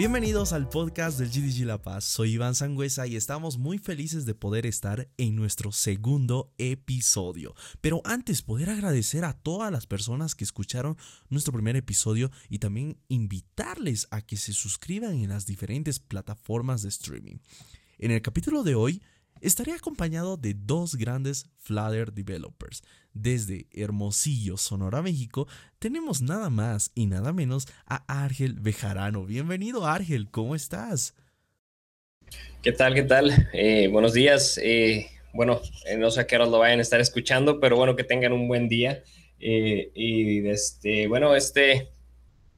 Bienvenidos al podcast del GDG La Paz. Soy Iván Sangüesa y estamos muy felices de poder estar en nuestro segundo episodio. Pero antes, poder agradecer a todas las personas que escucharon nuestro primer episodio y también invitarles a que se suscriban en las diferentes plataformas de streaming. En el capítulo de hoy estaré acompañado de dos grandes Flutter developers. Desde Hermosillo, Sonora, México, tenemos nada más y nada menos a Argel Bejarano. Bienvenido Argel, ¿cómo estás? ¿Qué tal? ¿Qué tal? Eh, buenos días. Eh, bueno, eh, no sé a qué hora lo vayan a estar escuchando, pero bueno, que tengan un buen día. y este, bueno, este,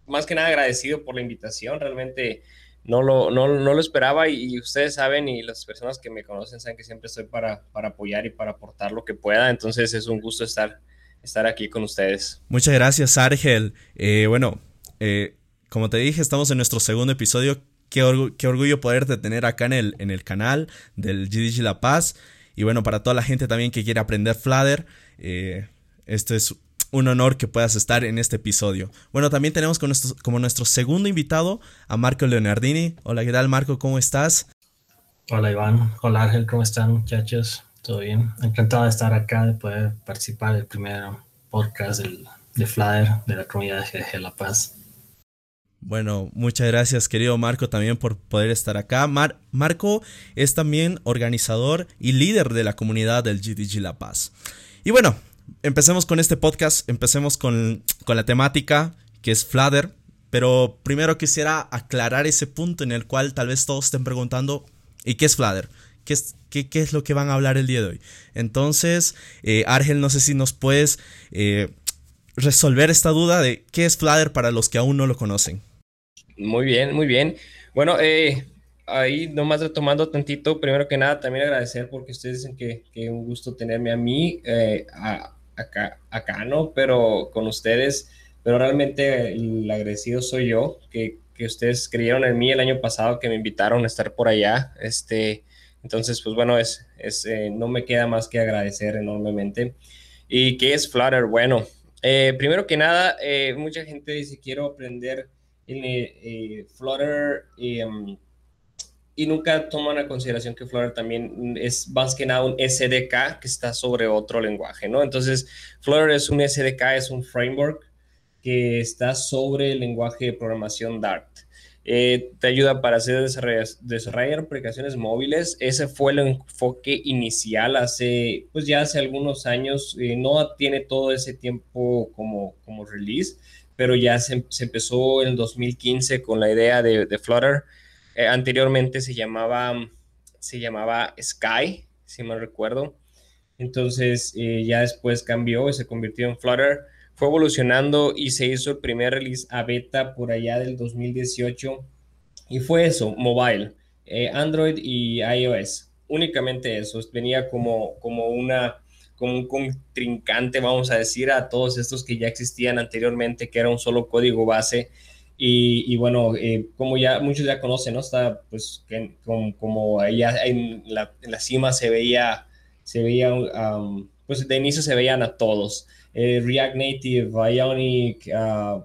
más que nada agradecido por la invitación. Realmente no lo, no, lo esperaba y, ustedes saben y las personas que me conocen saben que siempre estoy para, para apoyar y para aportar lo que pueda. Entonces es un gusto estar, estar aquí con ustedes. Muchas gracias, Argel. Eh, bueno, eh, como te dije, estamos en nuestro segundo episodio. Qué, orgullo poderte tener acá en el, en el canal del GDG La Paz. Y bueno, para toda la gente también que quiere aprender Flutter, eh, esto es un honor que puedas estar en este episodio. Bueno, también tenemos como nuestro segundo invitado a Marco Leonardini. Hola, ¿qué tal Marco? ¿Cómo estás? Hola Iván, hola Ángel, ¿cómo están muchachos? ¿Todo bien? Encantado de estar acá, de poder participar del primer podcast del, de Flyer de la comunidad de La Paz. Bueno, muchas gracias querido Marco también por poder estar acá. Marco es también organizador y líder de la comunidad del GDG La Paz. Y bueno, empecemos con este podcast, empecemos con, la temática que es Flutter, pero primero quisiera aclarar ese punto en el cual tal vez todos estén preguntando, ¿y qué es Flutter? ¿Qué es, qué, es lo que van a hablar el día de hoy? Entonces, eh, Argel, no sé si nos puedes eh, resolver esta duda de qué es Flutter para los que aún no lo conocen. Muy bien, muy bien. Bueno, eh, ahí nomás retomando tantito, primero que nada, también agradecer porque ustedes dicen que, es un gusto tenerme a mí eh, acá, acá, ¿no? Pero con ustedes, pero realmente el agradecido soy yo, que, que, ustedes creyeron en mí el año pasado, que me invitaron a estar por allá, este, entonces, pues bueno, es, es eh, no me queda más que agradecer enormemente. ¿Y qué es Flutter? Bueno, eh, primero que nada, mucha gente dice, quiero aprender en Flutter y... Y nunca toman a consideración que Flutter también es más que nada un SDK que está sobre otro lenguaje, ¿no? Entonces, Flutter es un SDK, es un framework que está sobre el lenguaje de programación Dart. Eh, te ayuda para hacer desarrollar, aplicaciones móviles. Ese fue el enfoque inicial hace, pues ya hace algunos años. Eh, no tiene todo ese tiempo como, como release, pero ya se, empezó en 2015 con la idea de, de Flutter eh, anteriormente se llamaba, se llamaba Sky, si mal recuerdo. Entonces eh, ya después cambió y se convirtió en Flutter. Fue evolucionando y se hizo el primer release a beta por allá del 2018. Y fue eso, mobile, eh, Android y iOS. Únicamente eso. Venía como, como una como un contrincante, vamos a decir, a todos estos que ya existían anteriormente, que era un solo código base y, bueno, eh, como ya muchos ya conocen, ¿no? Está pues como, como allá en la, cima se veía, se veía, um, pues de inicio se veían a todos. Eh, React Native, Ionic, uh,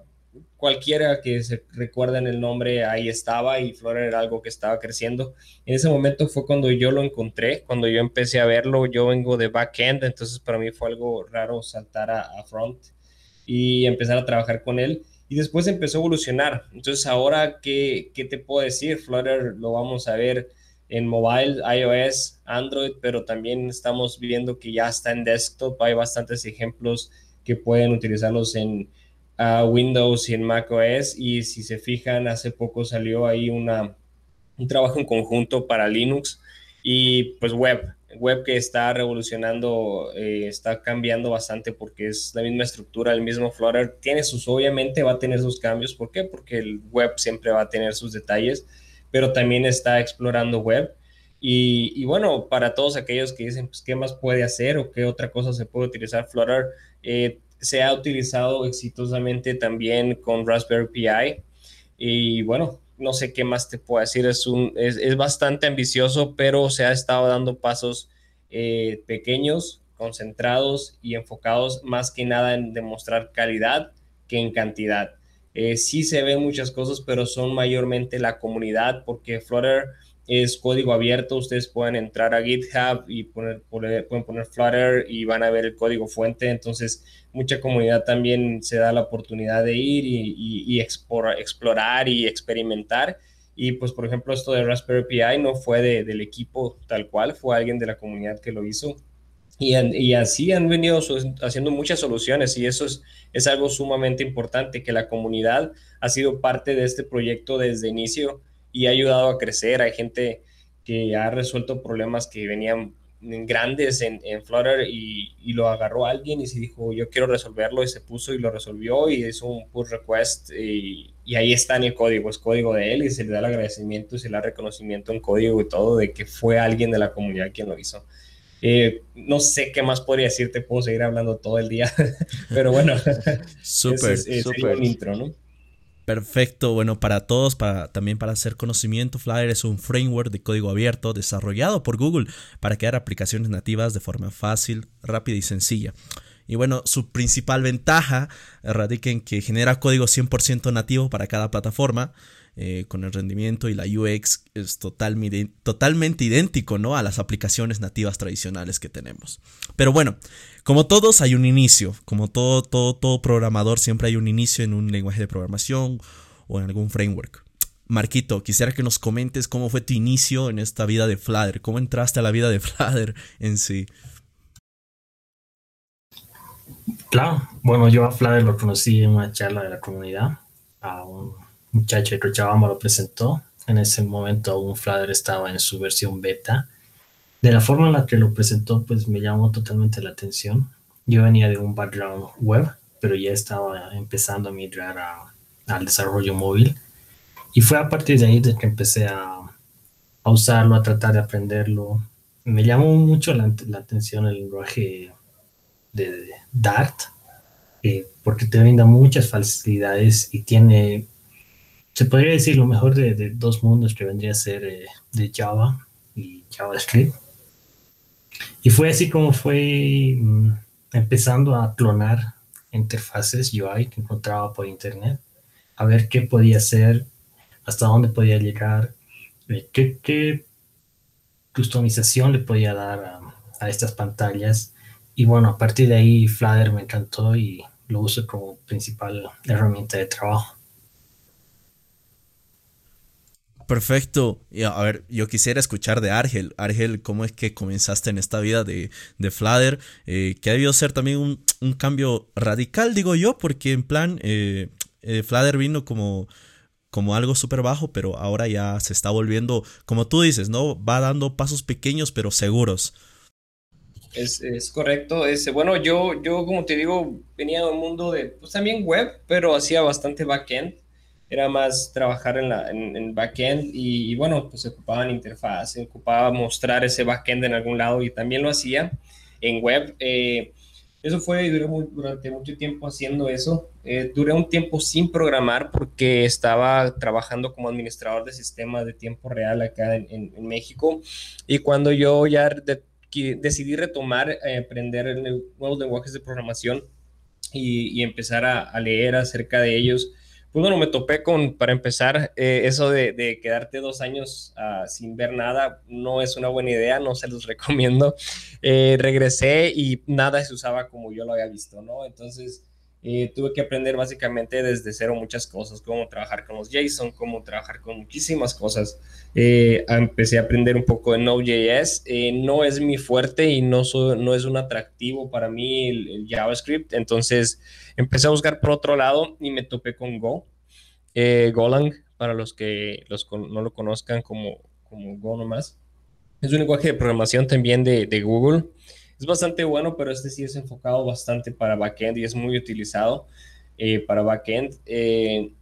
cualquiera que se recuerden el nombre, ahí estaba y Flutter era algo que estaba creciendo. En ese momento fue cuando yo lo encontré, cuando yo empecé a verlo, yo vengo de backend, entonces para mí fue algo raro saltar a front y empezar a trabajar con él y después empezó a evolucionar. Entonces, ahora, ¿qué, ¿qué, te puedo decir? Flutter lo vamos a ver en mobile, iOS, Android, pero también estamos viendo que ya está en desktop. Hay bastantes ejemplos que pueden utilizarlos en ah, Windows y en macOS. Y si se fijan, hace poco salió ahí un trabajo en conjunto para Linux y pues web web que está revolucionando, eh, está cambiando bastante porque es la misma estructura, el mismo Flutter. Tiene sus, obviamente va a tener sus cambios. ¿Por qué? Porque el web siempre va a tener sus detalles, pero también está explorando web. Y, bueno, para todos aquellos que dicen, pues, ¿qué más puede hacer o qué otra cosa se puede utilizar Flutter? Eh, se ha utilizado exitosamente también con Raspberry Pi. Y bueno, no sé qué más te puedo decir, es, un, es, bastante ambicioso, pero se ha estado dando pasos eh, pequeños, concentrados y enfocados más que nada en demostrar calidad que en cantidad. eh, sí se ven muchas cosas, pero son mayormente la comunidad, porque Flutter es código abierto, ustedes pueden entrar a GitHub y poner, pueden poner Flutter y van a ver el código fuente, entonces mucha comunidad también se da la oportunidad de ir y, explorar y experimentar. Y pues, por ejemplo, esto de Raspberry Pi no fue del equipo tal cual, fue alguien de la comunidad que lo hizo. Y, y, así han venido haciendo muchas soluciones y eso es, es algo sumamente importante, que la comunidad ha sido parte de este proyecto desde inicio y ha ayudado a crecer. Hay gente que ha resuelto problemas que venían grandes en, en Flutter y, y, lo agarró alguien y se dijo yo quiero resolverlo y se puso y lo resolvió y hizo un pull request y, y, ahí está en el código, es código de él y se le da el agradecimiento y se le da reconocimiento en código y todo de que fue alguien de la comunidad quien lo hizo. Eh, no sé qué más podría decir, te puedo seguir hablando todo el día, pero bueno, súper, súper. un intro, ¿no? Perfecto, bueno, para todos, para, también para hacer conocimiento, Flyer es un framework de código abierto desarrollado por Google para crear aplicaciones nativas de forma fácil, rápida y sencilla. Y bueno, su principal ventaja radica en que genera código 100% nativo para cada plataforma, eh, con el rendimiento y la UX es totalmente idéntico ¿no? a las aplicaciones nativas tradicionales que tenemos. Pero bueno, como todos hay un inicio, como todo, todo, todo programador siempre hay un inicio en un lenguaje de programación o en algún framework. Marquito, quisiera que nos comentes cómo fue tu inicio en esta vida de Flutter, cómo entraste a la vida de Flutter en sí. Claro, bueno, yo a Flutter lo conocí en una charla de la comunidad, a muchacho de Cochabamba lo presentó. En ese momento aún Flutter estaba en su versión beta. De la forma en la que lo presentó, pues me llamó totalmente la atención. Yo venía de un background web, pero ya estaba empezando a migrar al desarrollo móvil. Y fue a partir de ahí de que empecé a, a usarlo, a tratar de aprenderlo. Me llamó mucho la, la atención el lenguaje de, Dart, eh, porque te brinda muchas facilidades y tiene se podría decir lo mejor de, dos mundos que vendría a ser eh, de Java y JavaScript. Y fue así como fue mm, empezando a clonar interfaces UI que encontraba por internet, a ver qué podía hacer, hasta dónde podía llegar, eh, qué, customización le podía dar a, a, estas pantallas. Y bueno, a partir de ahí Flutter me encantó y lo uso como principal herramienta de trabajo. Perfecto. A ver, yo quisiera escuchar de Argel. Argel, ¿cómo es que comenzaste en esta vida de, de? Eh, que ha debido ser también un, cambio radical, digo yo, porque en plan, eh, eh vino como, como algo súper bajo, pero ahora ya se está volviendo, como tú dices, ¿no? Va dando pasos pequeños, pero seguros. Es, es, correcto. Ese, bueno, yo, yo, como te digo, venía de un mundo de, pues también web, pero hacía bastante backend era más trabajar en, la, en, backend y, bueno, pues se ocupaba en interfaz, se ocupaba mostrar ese backend en algún lado y también lo hacía en web. Eh, eso fue, duré durante mucho tiempo haciendo eso. Eh, duré un tiempo sin programar porque estaba trabajando como administrador de sistemas de tiempo real acá en, México. Y cuando yo ya decidí retomar, eh, aprender nuevos lenguajes de programación y, y empezar a, leer acerca de ellos, pues bueno, me topé con, para empezar, eh, eso de, quedarte dos años ah, sin ver nada no es una buena idea, no se los recomiendo. Eh, regresé y nada se usaba como yo lo había visto, ¿no? Entonces eh, tuve que aprender básicamente desde cero muchas cosas, cómo trabajar con los JSON, cómo trabajar con muchísimas cosas. empecé a aprender un poco de Node.js, no es mi fuerte y no, no es un atractivo para mí el JavaScript, entonces Empecé a buscar por otro lado y me topé con Go. Eh, Golang, para los que los no lo conozcan como, como Go nomás. Es un lenguaje de programación también de, de, Google. Es bastante bueno, pero este sí es enfocado bastante para backend y es muy utilizado eh, para backend. Eh,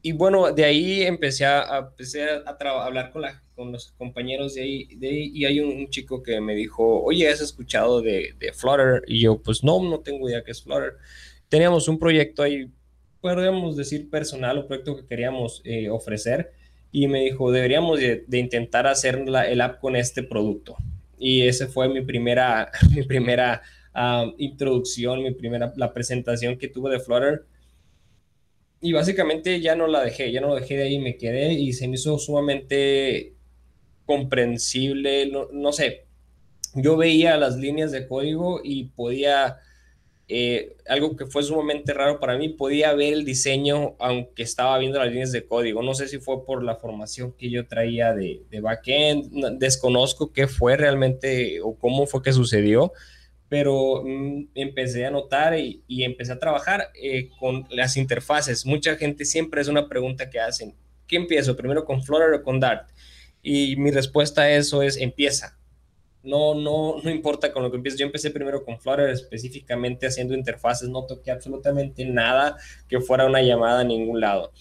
y bueno, de ahí empecé a, empecé a, hablar con, los compañeros de ahí, y hay un, chico que me dijo, oye, ¿has escuchado de, de Flutter? Y yo, pues no, no tengo idea qué es Flutter teníamos un proyecto ahí, podríamos decir personal, un proyecto que queríamos eh, ofrecer, y me dijo, deberíamos de, intentar hacer el app con este producto. Y esa fue mi primera, mi primera ah, introducción, mi primera, la presentación que tuve de Flutter. y básicamente ya no la dejé, ya no lo dejé de ahí, me quedé y se me hizo sumamente comprensible, no, sé, yo veía las líneas de código y podía, eh, algo que fue sumamente raro para mí, podía ver el diseño aunque estaba viendo las líneas de código. No sé si fue por la formación que yo traía de, de backend, desconozco qué fue realmente o cómo fue que sucedió, pero mm, empecé a notar y, empecé a trabajar eh, con las interfaces. Mucha gente siempre es una pregunta que hacen, ¿qué empiezo? ¿Primero con Flutter o con Dart? Y mi respuesta a eso es, empieza. No, no, no importa con lo que empieces. Yo empecé primero con Flutter, específicamente haciendo interfaces, no toqué absolutamente nada que fuera una llamada a ningún lado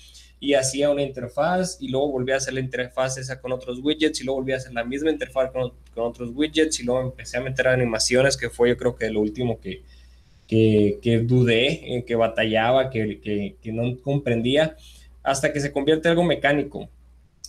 y hacía una interfaz y luego volví a hacer la interfaz esa con otros widgets y luego volví a hacer la misma interfaz con, con otros widgets y luego empecé a meter animaciones que fue yo creo que lo último que, que, que dudé, eh, que batallaba, que, que, que, no comprendía, hasta que se convierte en algo mecánico.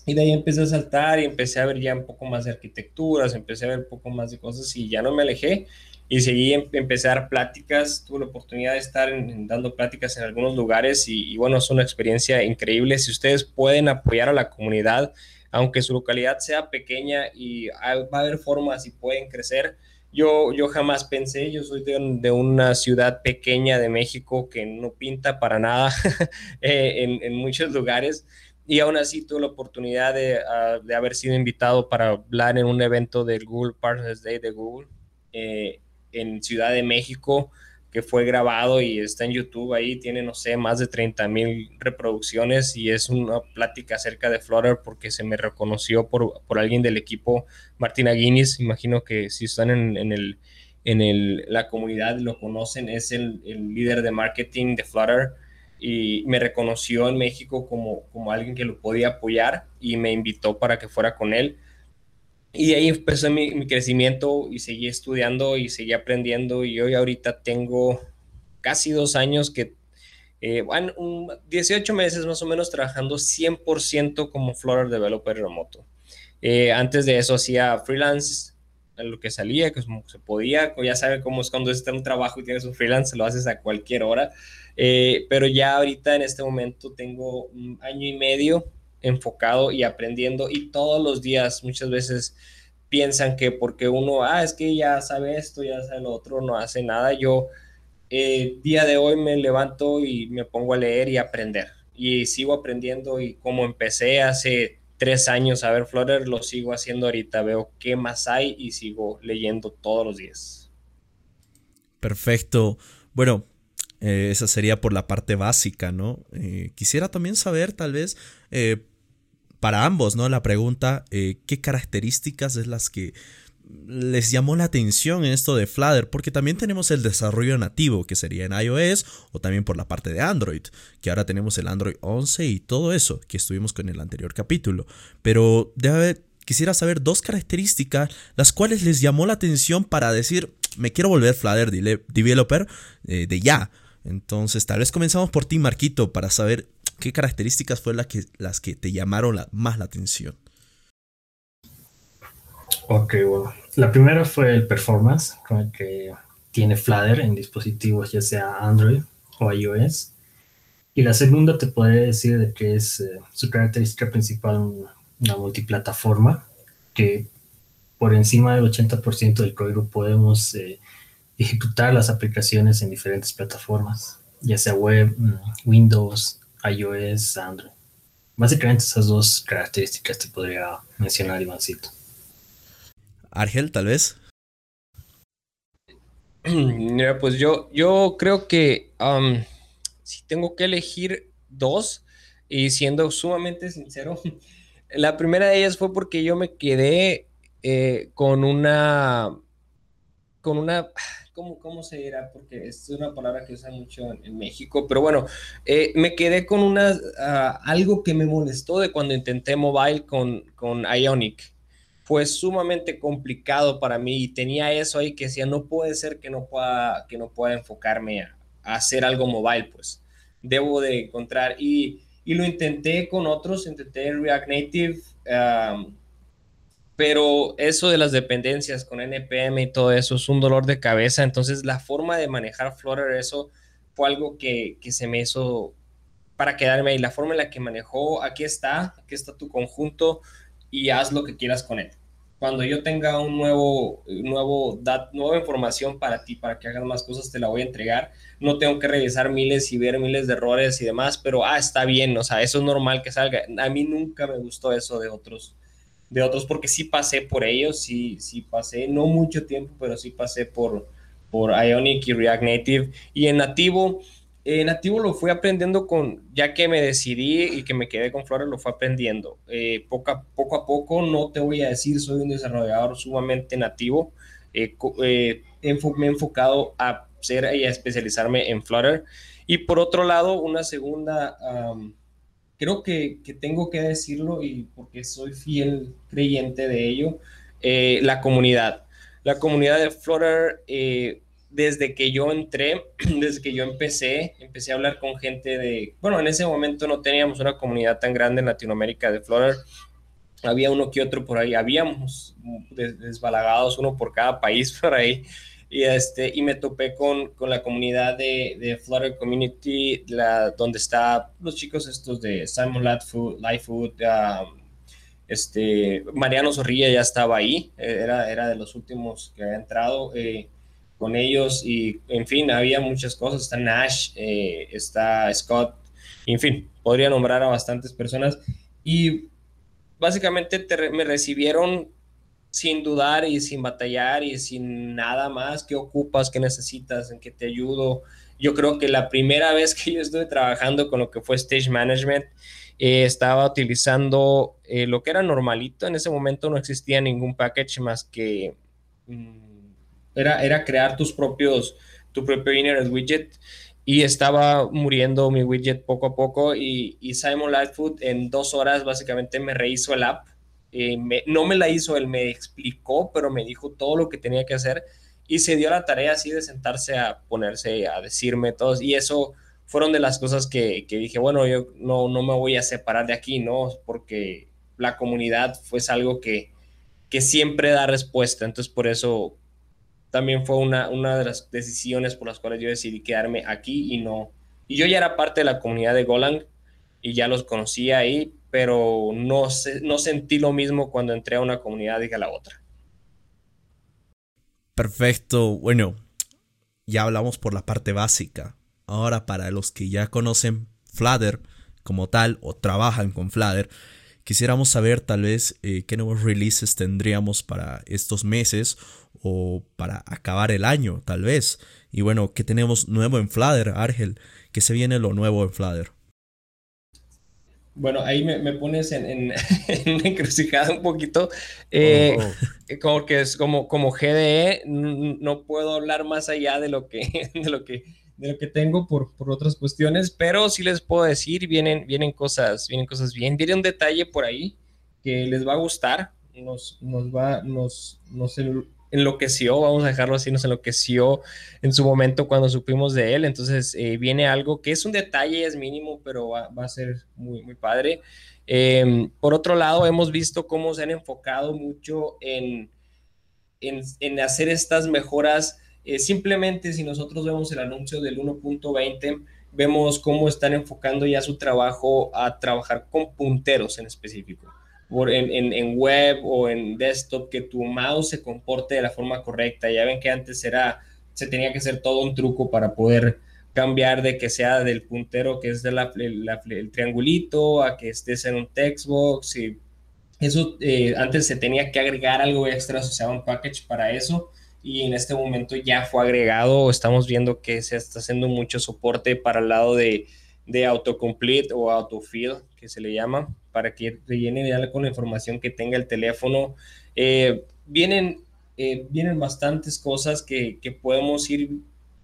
Y de ahí empecé a saltar y empecé a ver ya un poco más de arquitecturas, empecé a ver un poco más de cosas y ya no me alejé y seguí, em, empecé a dar pláticas, tuve la oportunidad de estar dando pláticas en algunos lugares y, bueno, es una experiencia increíble. Si ustedes pueden apoyar a la comunidad, aunque su localidad sea pequeña y va a haber formas y pueden crecer, yo, yo jamás pensé, yo soy de, de una ciudad pequeña de México que no pinta para nada eh, en, en, muchos lugares y aún así tuve la oportunidad de, uh, de, haber sido invitado para hablar en un evento del Google Partners Day de Google. Eh, en Ciudad de México que fue grabado y está en YouTube ahí, tiene, no sé, más de 30 mil reproducciones y es una plática acerca de Flutter porque se me reconoció por, por alguien del equipo, Martina Guinness, imagino que si están en, en, el, en el, la comunidad lo conocen, es el, el, líder de marketing de Flutter y me reconoció en México como, como alguien que lo podía apoyar y me invitó para que fuera con él. Y ahí empezó mi, crecimiento y seguí estudiando y seguí aprendiendo y hoy ahorita tengo casi dos años que, eh, bueno, 18 meses más o menos trabajando 100% como Flutter Developer remoto. Eh, antes de eso hacía freelance, lo que salía, que se podía, ya sabe cómo es cuando está en un trabajo y tienes un freelance, lo haces a cualquier hora. Eh, pero ya ahorita en este momento tengo un año y medio enfocado y aprendiendo y todos los días muchas veces piensan que porque uno, ah, es que ya sabe esto, ya sabe lo otro, no hace nada. Yo eh, día de hoy me levanto y me pongo a leer y aprender y sigo aprendiendo y como empecé hace tres años a ver Flutter, lo sigo haciendo ahorita, veo qué más hay y sigo leyendo todos los días. Perfecto. Bueno, eh, esa sería por la parte básica, ¿no? Eh, quisiera también saber, tal vez, eh, para ambos, ¿no? La pregunta, ¿qué características es las que les llamó la atención en esto de Flutter? Porque también tenemos el desarrollo nativo, que sería en iOS, o también por la parte de Android, que ahora tenemos el Android 11 y todo eso, que estuvimos con el anterior capítulo. Pero quisiera saber dos características, las cuales les llamó la atención para decir, me quiero volver Flutter Developer de ya. Entonces, tal vez comenzamos por ti, Marquito, para saber ¿Qué características fueron las que, las que te llamaron más la atención? Ok, bueno. La primera fue el performance, con el que tiene Flutter en dispositivos ya sea Android o iOS. Y la segunda te podría decir de que es eh, su característica principal una multiplataforma, que por encima del 80% del código podemos eh, ejecutar las aplicaciones en diferentes plataformas, ya sea web, mm, Windows, iOS, Android. Básicamente esas dos características te podría mencionar, Ivancito. Argel, tal vez. Mira, pues yo, yo creo que um, si tengo que elegir dos, y siendo sumamente sincero, la primera de ellas fue porque yo me quedé eh, con una, con una, ¿cómo, ¿cómo, se dirá? Porque es una palabra que usa mucho en, México, pero bueno, eh, me quedé con una, ah, algo que me molestó de cuando intenté mobile con, con Ionic. Fue sumamente complicado para mí y tenía eso ahí que decía, no puede ser que no pueda, que no pueda enfocarme a, hacer algo mobile, pues debo de encontrar y, y, lo intenté con otros, intenté React Native, um, pero eso de las dependencias con NPM y todo eso es un dolor de cabeza. Entonces, la forma de manejar Flutter, eso fue algo que, se me hizo para quedarme ahí. La forma en la que manejó, aquí está, aquí está tu conjunto y haz lo que quieras con él. Cuando yo tenga un nuevo, nuevo nueva información para ti, para que hagas más cosas, te la voy a entregar. No tengo que revisar miles y ver miles de errores y demás, pero ah, está bien, o sea, eso es normal que salga. A mí nunca me gustó eso de otros, de otros, porque sí pasé por ellos, sí, sí pasé, no mucho tiempo, pero sí pasé por, por Ionic y React Native. Y en nativo, eh, nativo lo fui aprendiendo con, ya que me decidí y que me quedé con Flores, lo fue aprendiendo. Eh, poco, a, poco no te voy a decir, soy un desarrollador sumamente nativo. Eh, me he enfocado a ser y a especializarme en Flutter. Y por otro lado, una segunda, creo que, que, tengo que decirlo y porque soy fiel creyente de ello, la comunidad. La comunidad de Flutter desde que yo entré, desde que yo empecé, empecé a hablar con gente de, bueno, en ese momento no teníamos una comunidad tan grande en Latinoamérica de Flutter, había uno que otro por ahí, habíamos desbalagados uno por cada país por ahí, y, este, y me topé con, con la comunidad de, de Flutter Community, la, donde está los chicos estos de Simon Lightfoot, Lightfoot um, este, Mariano Zorrilla ya estaba ahí, era, era de los últimos que había entrado, eh, con ellos y, en fin, había muchas cosas. Está Nash, eh, está Scott, en fin, podría nombrar a bastantes personas y básicamente me recibieron sin dudar y sin batallar y sin nada más. ¿Qué ocupas? ¿Qué necesitas? ¿En qué te ayudo? Yo creo que la primera vez que yo estuve trabajando con lo que fue Stage Management, eh, estaba utilizando eh, lo que era normalito. En ese momento no existía ningún package más que... Mm, era, crear tus propios, tu propio inner widget y estaba muriendo mi widget poco a poco y, Simon Lightfoot en dos horas básicamente me rehizo el app. Eh, no me la hizo, él me explicó, pero me dijo todo lo que tenía que hacer y se dio la tarea así de sentarse a ponerse a decirme todos y eso fueron de las cosas que, dije, bueno, yo no, no me voy a separar de aquí, ¿no? Porque la comunidad fue algo que, que siempre da respuesta, entonces por eso también fue una, una de las decisiones por las cuales yo decidí quedarme aquí y no. Y yo ya era parte de la comunidad de Golang y ya los conocía ahí, pero no, no sentí lo mismo cuando entré a una comunidad y a la otra. Perfecto. Bueno, ya hablamos por la parte básica. Ahora, para los que ya conocen Flutter como tal o trabajan con Flutter, quisiéramos saber tal vez eh, qué nuevos releases tendríamos para estos meses o para acabar el año, tal vez. Y bueno, ¿qué tenemos nuevo en Flutter, Argel? ¿Qué se viene lo nuevo en Flutter? Bueno, ahí me, pones en, en, una encrucijada un poquito. Eh, oh. Como que es como, como GDE, no puedo hablar más allá de lo que, de lo que, de lo que tengo por, por otras cuestiones, pero sí les puedo decir, vienen, vienen, cosas, vienen cosas bien. Viene un detalle por ahí que les va a gustar, nos, nos va, nos, nos enloqueció, vamos a dejarlo así, nos enloqueció en su momento cuando supimos de él. Entonces eh, viene algo que es un detalle, es mínimo, pero va, a ser muy, muy padre. Em, por otro lado, hemos visto cómo se han enfocado mucho en, en, hacer estas mejoras. Eh, simplemente si nosotros vemos el anuncio del 1.20, vemos cómo están enfocando ya su trabajo a trabajar con punteros en específico en, en, web o en desktop, que tu mouse se comporte de la forma correcta. Ya ven que antes era, se tenía que hacer todo un truco para poder cambiar de que sea del puntero que es de la, el triangulito a que estés en un textbox y eso eh, antes se tenía que agregar algo extra, o sea, un package para eso y en este momento ya fue agregado, estamos viendo que se está haciendo mucho soporte para el lado de, de autocomplete o autofill, que se le llama, para que rellene con la información que tenga el teléfono. Eh, vienen, eh, vienen bastantes cosas que, que, podemos ir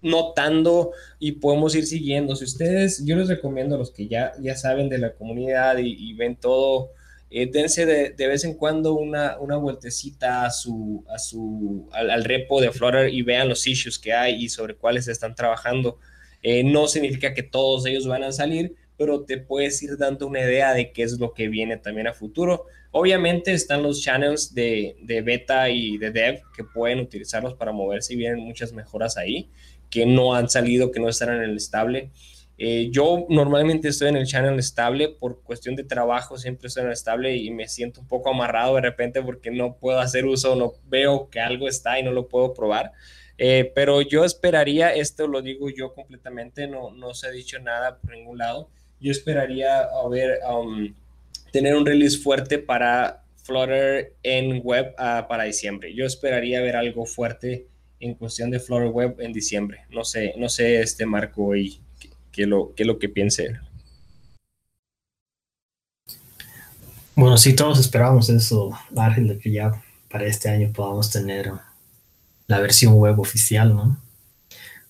notando y podemos ir siguiendo. Si ustedes, yo les recomiendo a los que ya, ya saben de la comunidad y, ven todo, eh, dense de, de, vez en cuando una, una vueltecita a su, a su, al, al, repo de Flutter y vean los issues que hay y sobre cuáles están trabajando. No significa que todos ellos van a salir, pero te puedes ir dando una idea de qué es lo que viene también a futuro. Obviamente están los channels de, beta y de dev que pueden utilizarlos para moverse y vienen muchas mejoras ahí que no han salido, que no están en el estable. Eh, yo normalmente estoy en el channel estable por cuestión de trabajo, siempre estoy en el estable y me siento un poco amarrado de repente porque no puedo hacer uso, no veo que algo está y no lo puedo probar. Eh, pero yo esperaría, esto lo digo yo completamente, no, no se ha dicho nada por ningún lado, yo esperaría a ver, um, tener un release fuerte para Flutter en web uh, para diciembre. Yo esperaría ver algo fuerte en cuestión de Flutter web en diciembre. No sé, no sé este Marco y qué lo, qué lo que piense. Bueno, sí, todos esperamos eso, Ángel, de que ya para este año podamos tener la versión web oficial, ¿no?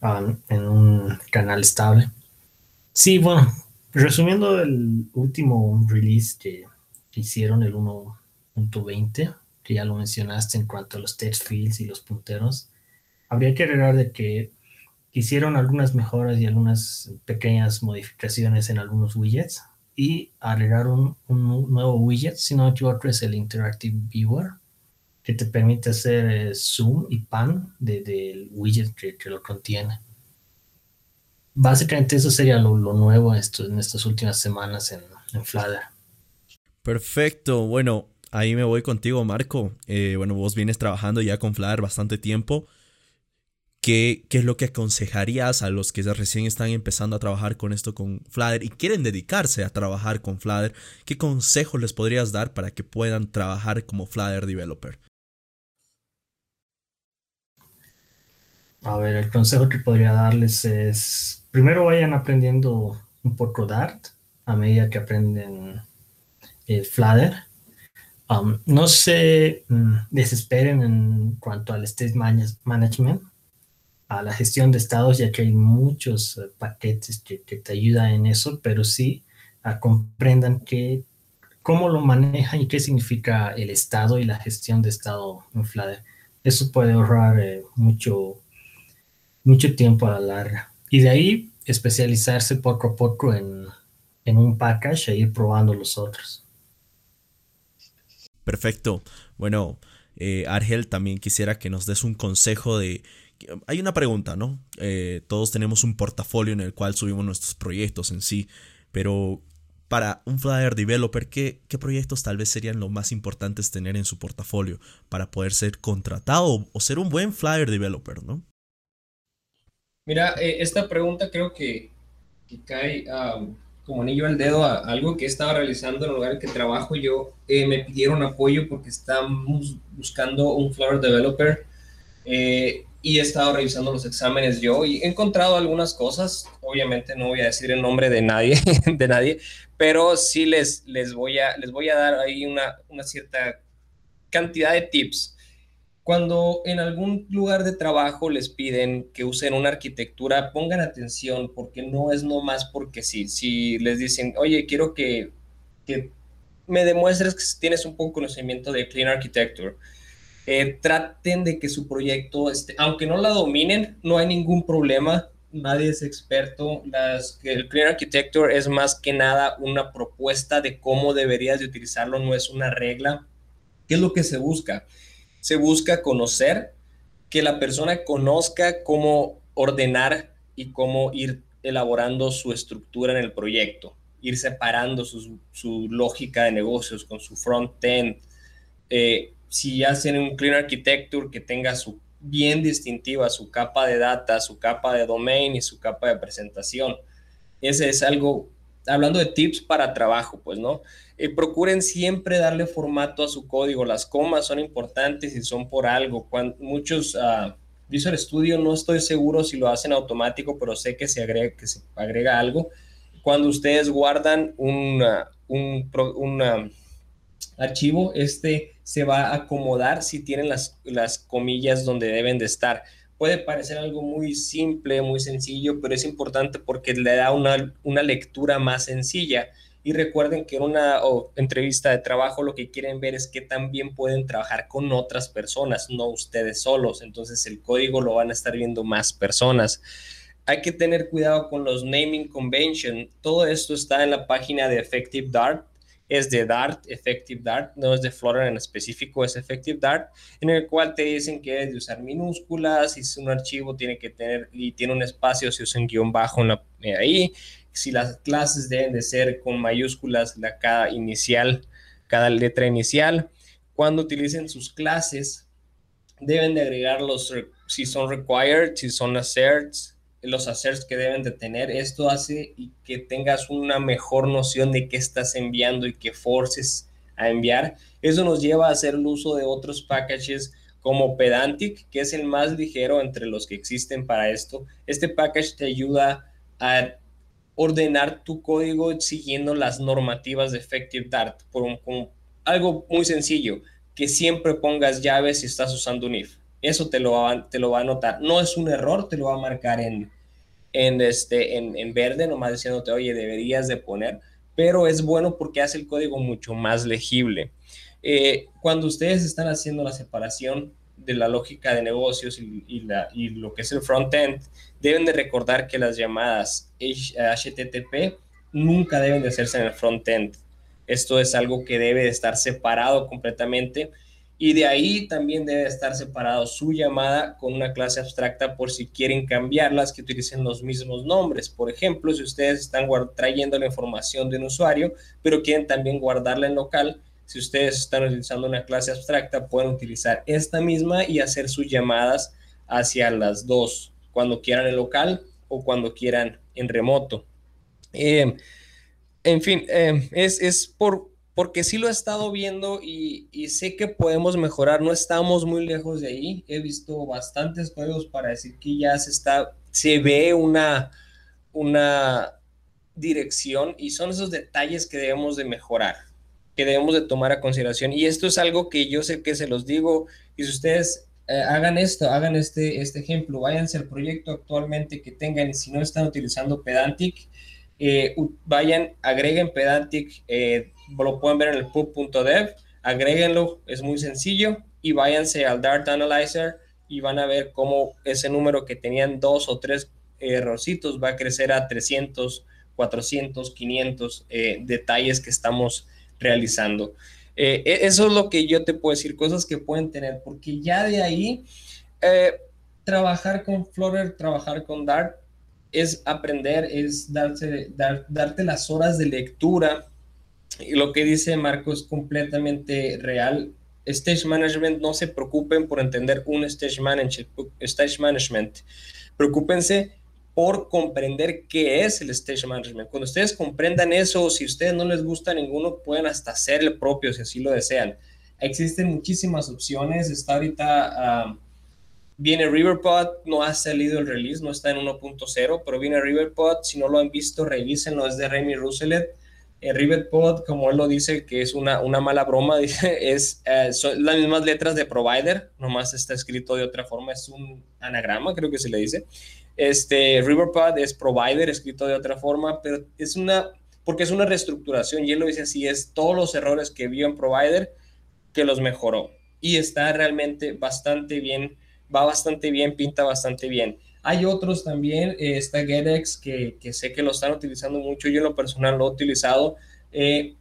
Um, en un canal estable. Sí, bueno, resumiendo el último release que, hicieron, el 1.20, que ya lo mencionaste en cuanto a los text fields y los punteros, habría que agregar de que hicieron algunas mejoras y algunas pequeñas modificaciones en algunos widgets y agregaron un nuevo widget, si no me el Interactive Viewer, que te permite hacer eh, zoom y pan del widget que, lo contiene. Básicamente eso sería lo, nuevo esto, en estas últimas semanas en, en Flutter. Perfecto, bueno, ahí me voy contigo Marco. Eh, bueno, vos vienes trabajando ya con Flutter bastante tiempo. ¿Qué, es lo que aconsejarías a los que recién están empezando a trabajar con esto con Flutter y quieren dedicarse a trabajar con Flutter? ¿Qué consejos les podrías dar para que puedan trabajar como Flutter developer? A ver, el consejo que podría darles es, primero vayan aprendiendo un poco Dart a medida que aprenden eh, Flutter. Um, no se mm, desesperen en cuanto al state management a la gestión de estados, ya que hay muchos eh, paquetes que, te ayudan en eso, pero sí a comprendan que, cómo lo manejan y qué significa el estado y la gestión de estado en Flutter. Eso puede ahorrar eh, mucho, mucho tiempo a la larga. Y de ahí especializarse poco a poco en, en un package e ir probando los otros. Perfecto. Bueno, eh, Argel, también quisiera que nos des un consejo de hay una pregunta, ¿no? Eh, todos tenemos un portafolio en el cual subimos nuestros proyectos en sí, pero para un Flyer developer, ¿qué, proyectos tal vez serían los más importantes tener en su portafolio para poder ser contratado o ser un buen Flyer developer, ¿no? Mira, eh, esta pregunta creo que, cae como anillo al dedo a algo que estaba realizando en el lugar en que trabajo. Yo eh, me pidieron apoyo porque estamos buscando un Flyer developer y he estado revisando los exámenes yo y he encontrado algunas cosas. Obviamente no voy a decir el nombre de nadie, de nadie, pero sí les, les, voy, a, les voy a dar ahí una, una cierta cantidad de tips. Cuando en algún lugar de trabajo les piden que usen una arquitectura, pongan atención porque no es nomás porque sí. Si les dicen, oye, quiero que, que me demuestres que tienes un poco conocimiento de Clean Architecture, eh, traten de que su proyecto, este, aunque no la dominen, no hay ningún problema, nadie es experto, las, el Clean Architecture es más que nada una propuesta de cómo deberías de utilizarlo, no es una regla. ¿Qué es lo que se busca? Se busca conocer, que la persona conozca cómo ordenar y cómo ir elaborando su estructura en el proyecto, ir separando su, su lógica de negocios con su front-end. Eh, si hacen un clean architecture que tenga su bien distintiva, su capa de data, su capa de domain y su capa de presentación. Ese es algo, hablando de tips para trabajo, pues, ¿no? Eh, procuren siempre darle formato a su código. Las comas son importantes y son por algo. Cuando muchos uh, Visual Studio no estoy seguro si lo hacen automático, pero sé que se agrega, algo. Cuando ustedes guardan un, un archivo, este se va a acomodar si tienen las, las comillas donde deben de estar. Puede parecer algo muy simple, muy sencillo, pero es importante porque le da una, una lectura más sencilla. Y recuerden que en una entrevista de trabajo lo que quieren ver es que también pueden trabajar con otras personas, no ustedes solos. Entonces el código lo van a estar viendo más personas. Hay que tener cuidado con los naming convention. Todo esto está en la página de Effective Dart es de Dart, Effective Dart, no es de Flutter en específico, es Effective Dart, en el cual te dicen que es de usar minúsculas, si es un archivo tiene que tener y tiene un espacio, si usa un guion bajo en eh, ahí, si las clases deben de ser con mayúsculas la cada inicial, cada letra inicial, cuando utilicen sus clases deben de agregar los si son required, si son asserts, los asserts que deben de tener. Esto hace que tengas una mejor noción de qué estás enviando y qué forces a enviar. Eso nos lleva a hacer el uso de otros packages como Pedantic, que es el más ligero entre los que existen para esto. Este package te ayuda a ordenar tu código siguiendo las normativas de Effective Dart por algo muy sencillo, que siempre pongas llaves si estás usando un if. Eso te lo, va, te lo va a notar. No es un error, te lo va a marcar en, en, este, en, en verde, nomás diciéndote, oye, deberías de poner, pero es bueno porque hace el código mucho más legible. Eh, cuando ustedes están haciendo la separación de la lógica de negocios y, la, y lo que es el front-end, deben de recordar que las llamadas HTTP nunca deben de hacerse en el front-end. Esto es algo que debe de estar separado completamente y de ahí también debe estar separado su llamada con una clase abstracta por si quieren cambiarlas que utilicen los mismos nombres. Por ejemplo, si ustedes están trayendo la información de un usuario, pero quieren también guardarla en local, si ustedes están utilizando una clase abstracta, pueden utilizar esta misma y hacer sus llamadas hacia las dos, cuando quieran en local o cuando quieran en remoto. Eh, en fin, eh, es, es por, porque sí lo he estado viendo y, sé que podemos mejorar, no estamos muy lejos de ahí. He visto bastantes juegos para decir que ya se está, se ve una, una dirección y son esos detalles que debemos de mejorar, que debemos de tomar a consideración. Y esto es algo que yo sé que se los digo y si ustedes eh, hagan esto, hagan este, este ejemplo, váyanse al proyecto actualmente que tengan y si no están utilizando Pedantic, eh, vayan, agreguen Pedantic. Eh, lo pueden ver en el pub.dev, agréguenlo, es muy sencillo y váyanse al Dart Analyzer y van a ver cómo ese número que tenían dos o tres errorcitos va a crecer a 300, 400, 500 detalles que estamos realizando. Eh, e, eso es lo que yo te puedo decir, cosas que pueden tener, porque ya de ahí eh, trabajar con Flutter, trabajar con Dart es aprender, es darse, darte las horas de lectura y lo que dice Marco es completamente real. Stage Management, no se preocupen por entender un Stage Management. Stage management. Preocúpense por comprender qué es el Stage Management. Cuando ustedes comprendan eso, si a ustedes no les gusta ninguno, pueden hasta hacer el propio si así lo desean. Existen muchísimas opciones. Está ahorita, ah, viene Riverpod, no ha salido el release, no está en 1.0, pero viene Riverpod. Si no lo han visto, revísenlo, es de Remy Rousselet el RivetPod, como él lo dice, que es una, una mala broma, dice, es, eh, son las mismas letras de provider, nomás está escrito de otra forma, es un anagrama, creo que se le dice. Este, RiverPod es provider, escrito de otra forma, pero es una, porque es una reestructuración, y él lo dice así, es todos los errores que vio en provider que los mejoró. Y está realmente bastante bien, va bastante bien, pinta bastante bien. Hay otros también, eh, está GetX, que, que, sé que lo están utilizando mucho, yo en lo personal lo he utilizado. Eh,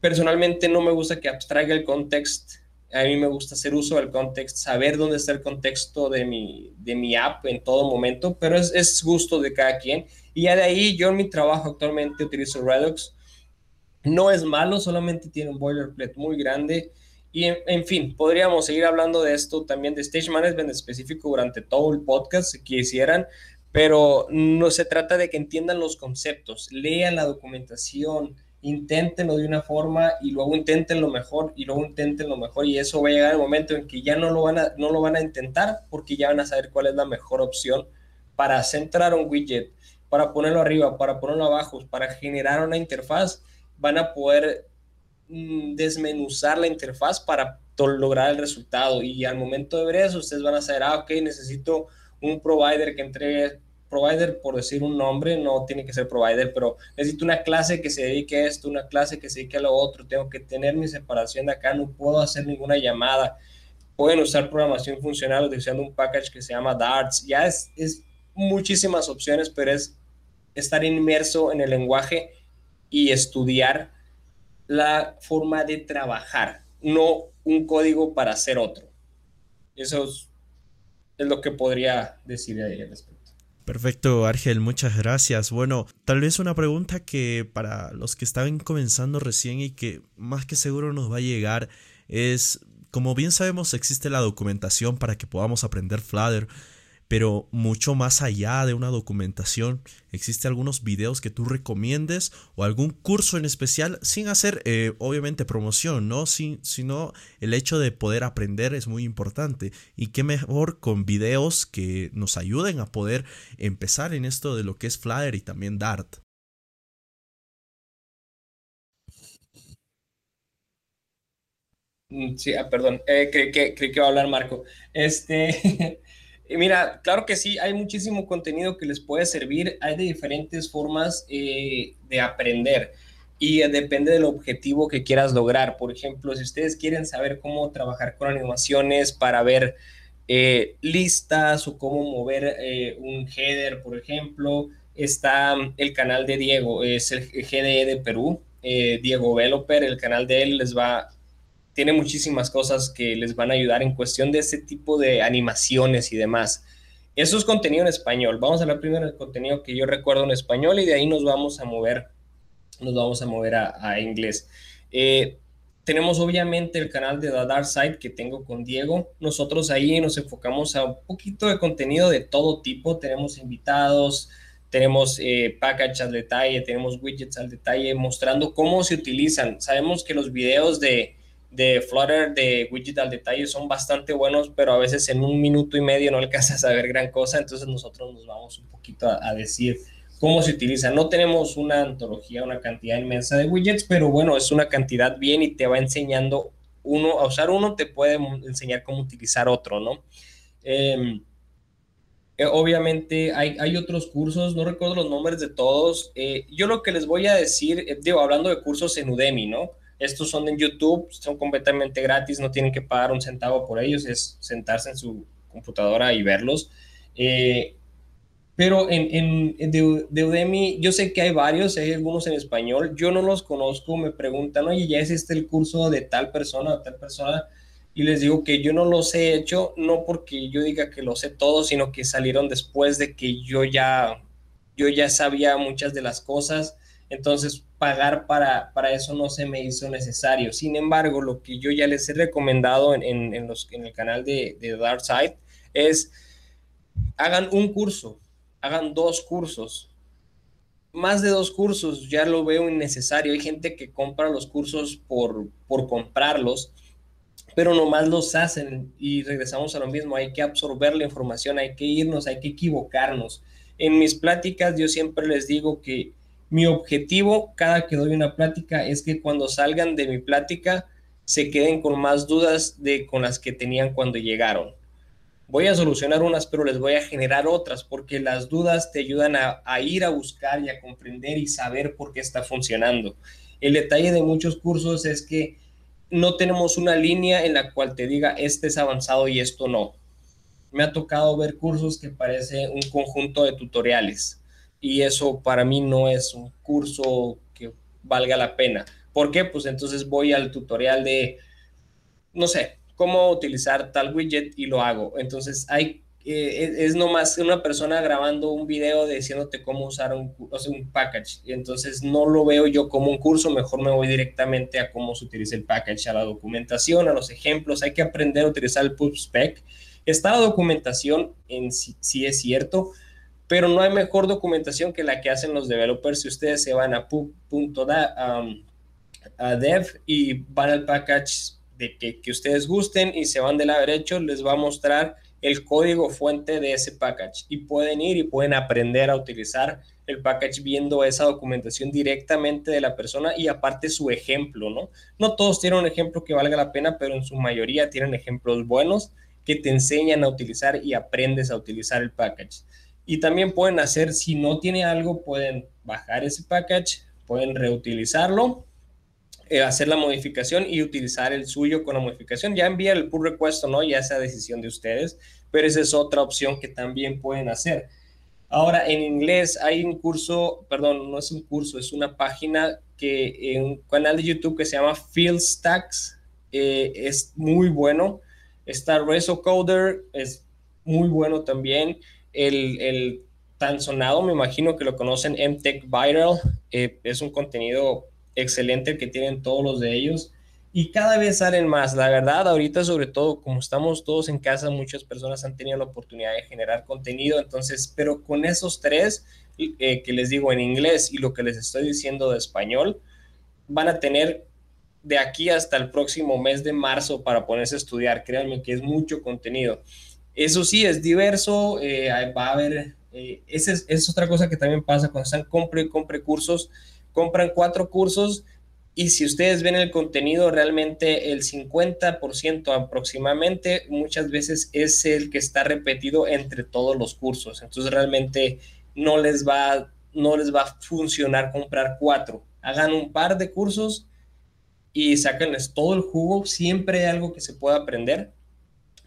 personalmente no me gusta que abstraiga el contexto, a mí me gusta hacer uso del contexto, saber dónde está el contexto de mi, de mi app en todo momento, pero es, es gusto de cada quien. Y ya de ahí yo en mi trabajo actualmente utilizo Redux. No es malo, solamente tiene un boilerplate muy grande y en, fin, podríamos seguir hablando de esto también de Stage Management específico durante todo el podcast si quisieran, pero no se trata de que entiendan los conceptos, lean la documentación, inténtenlo de una forma y luego intenten mejor y luego intenten lo mejor y eso va a llegar el momento en que ya no lo van a, no lo van a intentar porque ya van a saber cuál es la mejor opción para centrar un widget, para ponerlo arriba, para ponerlo abajo, para generar una interfaz, van a poder Mm, desmenuzar la interfaz para lograr el resultado. Y al momento de ver eso, ustedes van a saber, ah, ok, necesito un provider que entregue, provider por decir un nombre, no tiene que ser provider, pero necesito una clase que se dedique a esto, una clase que se dedique a lo otro, tengo que tener mi separación de acá, no puedo hacer ninguna llamada. Pueden usar programación funcional utilizando un package que se llama Darts. Ya es, es muchísimas opciones, pero es estar inmerso en el lenguaje y estudiar la forma de trabajar, no un código para hacer otro. Eso es, lo que podría decir al respecto. Perfecto, Argel, muchas gracias. Bueno, tal vez una pregunta que para los que están comenzando recién y que más que seguro nos va a llegar es, como bien sabemos, existe la documentación para que podamos aprender Flutter, pero mucho más allá de una documentación, existe algunos videos que tú recomiendes o algún curso en especial sin hacer eh, obviamente promoción, ¿no? Sin, sino el hecho de poder aprender es muy importante y qué mejor con videos que nos ayuden a poder empezar en esto de lo que es Flutter y también Dart. Mm, sí, ah, perdón, eh, creí, que, creí que iba a hablar Marco. Este, mira, claro que sí, hay muchísimo contenido que les puede servir, hay de diferentes formas eh, de aprender y depende del objetivo que quieras lograr. Por ejemplo, si ustedes quieren saber cómo trabajar con animaciones para ver eh, listas o cómo mover eh, un header, por ejemplo, está el canal de Diego, es el GDE de Perú, Diego Veloper, el canal de él les va tiene muchísimas cosas que les van a ayudar en cuestión de ese tipo de animaciones y demás. Eso es contenido en español. Vamos a hablar primero del contenido que yo recuerdo en español y de ahí nos vamos a mover, nos vamos a mover a, inglés. Eh, tenemos obviamente el canal de The Dark Side que tengo con Diego. Nosotros ahí nos enfocamos a un poquito de contenido de todo tipo. Tenemos invitados, tenemos eh, al detalle, tenemos widgets al detalle, mostrando cómo se utilizan. Sabemos que los videos de, de Flutter, de widget al detalle son bastante buenos, pero a veces en un minuto y medio no alcanzas a ver gran cosa, entonces nosotros nos vamos un poquito a, decir cómo se utiliza. No tenemos una antología, una cantidad inmensa de widgets, pero bueno, es una cantidad bien y te va enseñando uno, a usar uno te puede enseñar cómo utilizar otro, ¿no? Em, eh, obviamente hay, hay, otros cursos, no recuerdo los nombres de todos. Eh, yo lo que les voy a decir, eh, digo, hablando de cursos en Udemy, ¿no? Estos son en YouTube, son completamente gratis, no tienen que pagar un centavo por ellos, es sentarse en su computadora y verlos. Eh, pero en, en de, Udemy, yo sé que hay varios, hay algunos en español, yo no los conozco, me preguntan, oye, ¿ya es este el curso de tal persona o tal persona? Y les digo que yo no los he hecho, no porque yo diga que lo sé todo, sino que salieron después de que yo ya, yo ya sabía muchas de las cosas entonces, pagar para, para eso no se me hizo necesario. Sin embargo, lo que yo ya les he recomendado en, los, en el canal de, de Dark Side es hagan un curso, hagan dos cursos. Más de dos cursos ya lo veo innecesario. Hay gente que compra los cursos por, por comprarlos, pero nomás los hacen y regresamos a lo mismo. Hay que absorber la información, hay que irnos, hay que equivocarnos. En mis pláticas yo siempre les digo que mi objetivo cada que doy una plática es que cuando salgan de mi plática se queden con más dudas de con las que tenían cuando llegaron. Voy a solucionar unas, pero les voy a generar otras, porque las dudas te ayudan a, ir a buscar y a comprender y saber por qué está funcionando. El detalle de muchos cursos es que no tenemos una línea en la cual te diga este es avanzado y esto no. Me ha tocado ver cursos que parece un conjunto de tutoriales y eso para mí no es un curso que valga la pena. ¿Por qué? Pues entonces voy al tutorial de, no sé, cómo utilizar tal widget y lo hago. Entonces hay, eh, es nomás una persona grabando un video diciéndote cómo usar un, un package. Entonces no lo veo yo como un curso, mejor me voy directamente a cómo se utiliza el package, a la documentación, a los ejemplos. Hay que aprender a utilizar el spec Está la documentación en sí es cierto, pero no hay mejor documentación que la que hacen los developers. Si ustedes se van a pub.dev y van al package de que, que, ustedes gusten y se van del lado derecho, les va a mostrar el código fuente de ese package y pueden ir y pueden aprender a utilizar el package viendo esa documentación directamente de la persona y aparte su ejemplo, ¿no? No todos tienen un ejemplo que valga la pena, pero en su mayoría tienen ejemplos buenos que te enseñan a utilizar y aprendes a utilizar el package. Y también pueden hacer, si no tiene algo, pueden bajar ese package, pueden reutilizarlo, eh, hacer la modificación y utilizar el suyo con la modificación. Ya enviar el pull request no, ya esa decisión de ustedes, pero esa es otra opción que también pueden hacer. Ahora, en inglés hay un curso, perdón, no es un curso, es una página que en un canal de YouTube que se llama Field Stacks, eh, es muy bueno. Está Coder, es muy bueno también. El, tan sonado, me imagino que lo conocen, MTech Viral, eh, es un contenido excelente que tienen todos los de ellos y cada vez salen más. La verdad, ahorita sobre todo, como estamos todos en casa, muchas personas han tenido la oportunidad de generar contenido, entonces, pero con esos tres eh, que les digo en inglés y lo que les estoy diciendo de español, van a tener de aquí hasta el próximo mes de marzo para ponerse a estudiar. Créanme que es mucho contenido. Eso sí, es diverso, eh, va a haber, eh, esa es, otra cosa que también pasa cuando están compre y compre cursos, compran cuatro cursos y si ustedes ven el contenido, realmente el 50% aproximadamente muchas veces es el que está repetido entre todos los cursos. Entonces realmente no les va, no les va a funcionar comprar cuatro. Hagan un par de cursos y sáquenles todo el jugo. Siempre hay algo que se pueda aprender,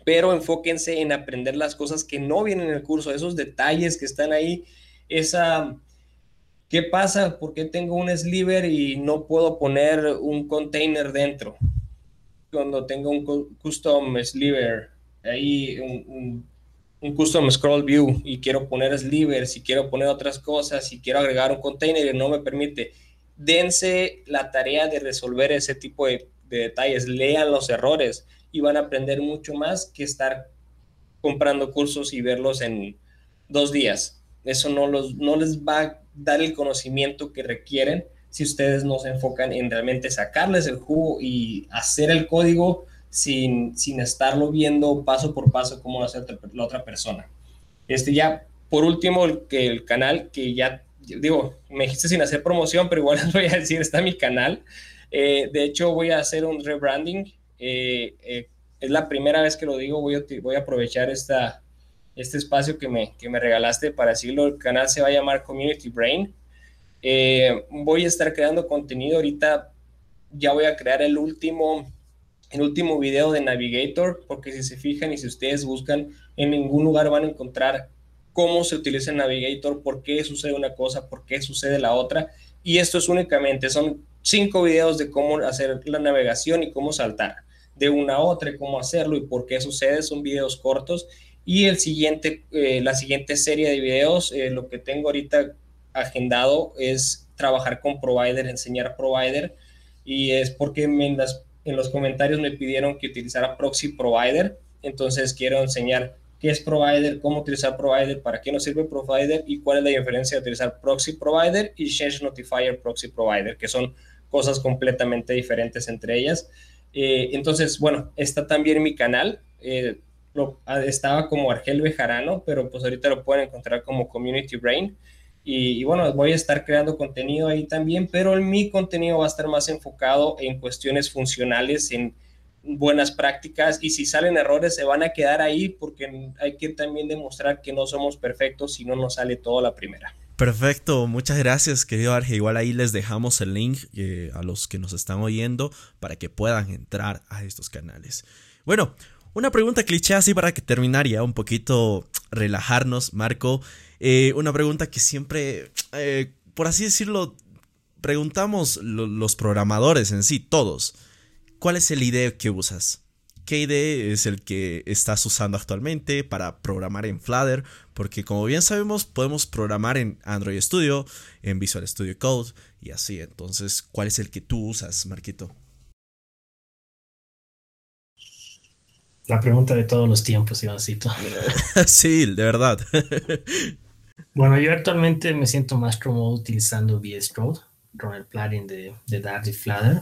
pero enfóquense en aprender las cosas que no vienen en el curso, esos detalles que están ahí, esa ¿Qué pasa? ¿Por qué tengo un sliver y no puedo poner un container dentro? Cuando tengo un custom sliver, ahí un, custom scroll view y quiero poner slivers y quiero poner otras cosas y quiero agregar un container y no me permite. Dense la tarea de resolver ese tipo de, de detalles, lean los errores y van a aprender mucho más que estar comprando cursos y verlos en dos días. Eso no, los, no les va a dar el conocimiento que requieren si ustedes no se enfocan en realmente sacarles el jugo y hacer el código sin, sin estarlo viendo paso por paso como lo hace la otra persona. Este ya, por último, el, el canal que ya, digo, me dijiste sin hacer promoción, pero igual les voy a decir, está mi canal. Eh, de hecho, voy a hacer un rebranding. Eh, eh, es la primera vez que lo digo, voy a, voy a aprovechar esta, este espacio que me, que me regalaste para decirlo. El canal se va a llamar Community Brain. Eh, voy a estar creando contenido ahorita. Ya voy a crear el último, el último video de Navigator, porque si se fijan y si ustedes buscan, en ningún lugar van a encontrar cómo se utiliza el Navigator, por qué sucede una cosa, por qué sucede la otra. Y esto es únicamente, son cinco videos de cómo hacer la navegación y cómo saltar de una a otra, cómo hacerlo y por qué sucede. Son videos cortos y el siguiente, eh, la siguiente serie de videos, eh, lo que tengo ahorita agendado es trabajar con provider, enseñar provider. Y es porque en, las, en los comentarios me pidieron que utilizara proxy provider. Entonces quiero enseñar qué es provider, cómo utilizar provider, para qué nos sirve provider y cuál es la diferencia de utilizar proxy provider y change notifier proxy provider, que son cosas completamente diferentes entre ellas. Eh, entonces, bueno, está también mi canal. Ah, estaba como Argel Bejarano, pero pues ahorita lo pueden encontrar como Community Brain. Y, bueno, voy a estar creando contenido ahí también, pero mi contenido va a estar más enfocado en cuestiones funcionales, en buenas prácticas y si salen errores se van a quedar ahí porque hay que también demostrar que no somos perfectos si no nos sale todo la primera. Perfecto, muchas gracias querido Arge. Igual ahí les dejamos el link eh, a los que nos están oyendo para que puedan entrar a estos canales. Bueno, una pregunta cliché así para que terminaría un poquito relajarnos, Marco. Eh, una pregunta que siempre, eh, por así decirlo, preguntamos los programadores en sí, todos. ¿Cuál es el IDE que usas? ¿Qué IDE es el que estás usando actualmente para programar en Flutter? Porque como bien sabemos, podemos programar en Android Studio, en Visual Studio Code y así. Entonces, ¿cuál es el que tú usas, Marquito? La pregunta de todos los tiempos, Ivancito. sí, de verdad. bueno, yo actualmente me siento más cómodo utilizando VS Code con el plugin de, de Dart y Flutter.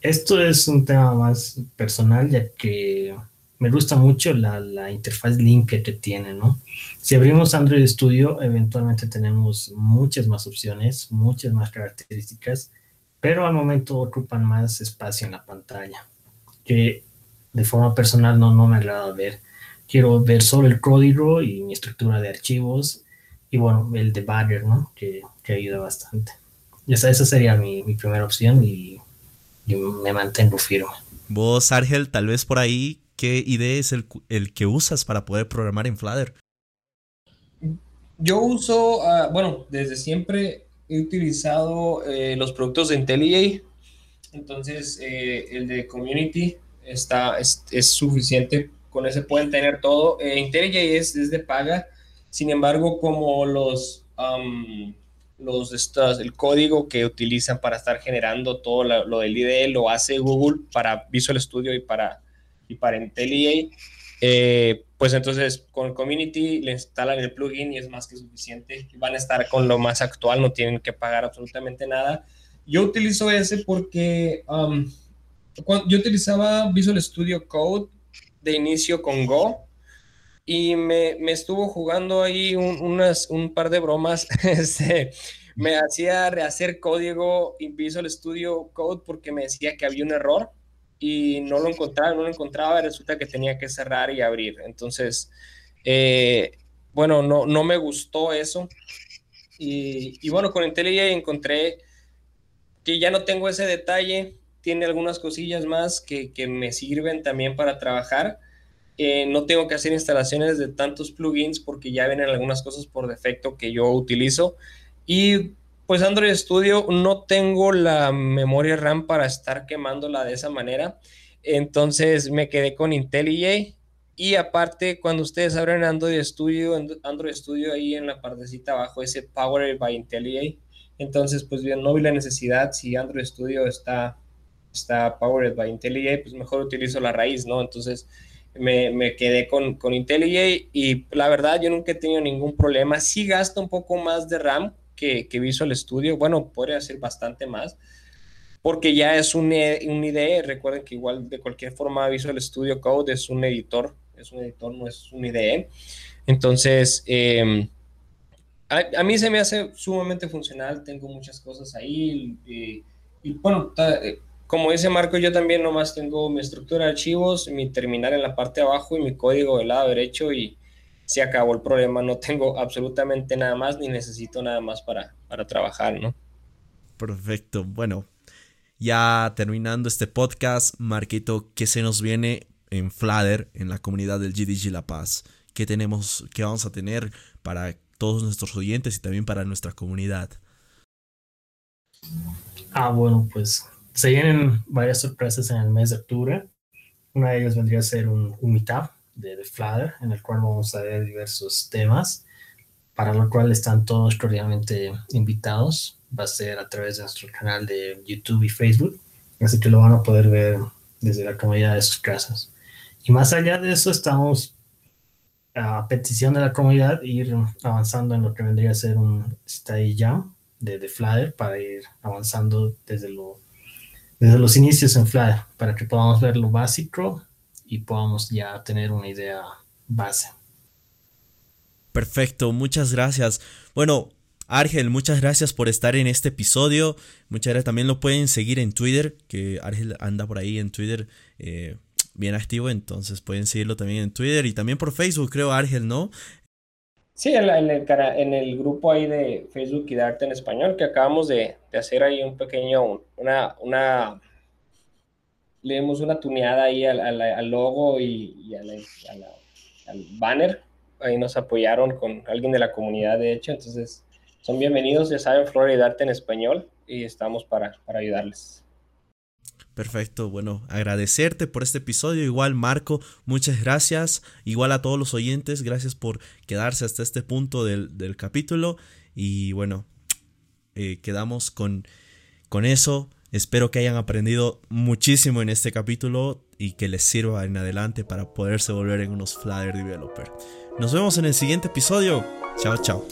Esto es un tema más personal, ya que me gusta mucho la, la, interfaz limpia que tiene, ¿no? Si abrimos Android Studio, eventualmente tenemos muchas más opciones, muchas más características, pero al momento ocupan más espacio en la pantalla. Que de forma personal no, no me agrada ver. Quiero ver solo el código y mi estructura de archivos y bueno, el debugger, ¿no? Que, que ayuda bastante. Esa, esa sería mi, mi primera opción y, me mantengo firme. Vos, Argel, tal vez por ahí, ¿qué idea es el, el que usas para poder programar en Flutter? Yo uso, ah, bueno, desde siempre he utilizado eh, los productos de IntelliJ. Entonces, eh, el de Community está, es, es, suficiente. Con ese pueden tener todo. Eh, IntelliJ es, es, de paga. Sin embargo, como los, um, los estos, el código que utilizan para estar generando todo lo, del IDE lo hace Google para Visual Studio y para, y para IntelliJ. Eh, pues entonces con Community le instalan el plugin y es más que suficiente. Van a estar con lo más actual, no tienen que pagar absolutamente nada. Yo utilizo ese porque um, yo utilizaba Visual Studio Code de inicio con Go y me, me estuvo jugando ahí un, un par de bromas. este, me hacía rehacer código en Visual Studio Code porque me decía que había un error y no lo encontraba, no lo encontraba, resulta que tenía que cerrar y abrir. Entonces, eh, bueno, no, no me gustó eso. Y, y bueno, con IntelliJ encontré que ya no tengo ese detalle, tiene algunas cosillas más que, que me sirven también para trabajar. Eh, no tengo que hacer instalaciones de tantos plugins porque ya vienen algunas cosas por defecto que yo utilizo. Y pues Android Studio no tengo la memoria RAM para estar quemándola de esa manera. Entonces me quedé con IntelliJ. Y aparte, cuando ustedes abren Android Studio, Android Studio ahí en la partecita abajo, ese Powered by IntelliJ. Entonces, pues bien, no vi la necesidad. Si Android Studio está, está Powered by IntelliJ, pues mejor utilizo la raíz, ¿no? Entonces, me, quedé con, con IntelliJ y la verdad yo nunca he tenido ningún problema. Sí gasta un poco más de RAM que, que Visual Studio. Bueno, podría ser bastante más, porque ya es un, un IDE. Recuerden que igual de cualquier forma Visual Studio Code es un editor, es un editor, no es un IDE. Entonces, eh, a, mí se me hace sumamente funcional, tengo muchas cosas ahí y, y bueno, ta, como dice Marco, yo también nomás tengo mi estructura de archivos, mi terminal en la parte de abajo y mi código del lado derecho y, se acabó el problema, no tengo absolutamente nada más ni necesito nada más para, para trabajar, ¿no? Perfecto, bueno, ya terminando este podcast, Marquito, ¿qué se nos viene en Flatter, en la comunidad del GDG La Paz? ¿Qué tenemos, qué vamos a tener para todos nuestros oyentes y también para nuestra comunidad? Ah, bueno, pues se vienen varias sorpresas en el mes de octubre. Una de ellas vendría a ser un, un meetup de, de Flutter, en el cual vamos a ver diversos temas, para lo cual están todos cordialmente invitados. Va a ser a través de nuestro canal de YouTube y Facebook, así que lo van a poder ver desde la comunidad de sus casas. Y más allá de eso, estamos a petición de la comunidad ir avanzando en lo que vendría a ser un study jam de, de Flutter para ir avanzando desde, lo, desde los inicios en Flutter, para que podamos ver lo básico y podamos ya tener una idea base. Perfecto, muchas gracias. Bueno, Argel, muchas gracias por estar en este episodio. Muchas gracias. También lo pueden seguir en Twitter, que Argel anda por ahí en Twitter eh, bien activo, entonces pueden seguirlo también en Twitter y también por Facebook, creo, Argel, ¿no? Sí, en, en, el, en el grupo ahí de Facebook y de Arte en Español, que acabamos de, hacer ahí un pequeño, una, una le dimos una tuneada ahí al, logo y, a la, la, al banner. Ahí nos apoyaron con alguien de la comunidad, de hecho. Entonces, son bienvenidos, ya saben, Flora y Darte en español y estamos para, para ayudarles. Perfecto, bueno, agradecerte por este episodio. Igual, Marco, muchas gracias. Igual a todos los oyentes, gracias por quedarse hasta este punto del, del capítulo. Y bueno, eh, quedamos con, con eso. Espero que hayan aprendido muchísimo en este capítulo y que les sirva en adelante para poderse volver en unos Flutter Developer. Nos vemos en el siguiente episodio. Chao, chao.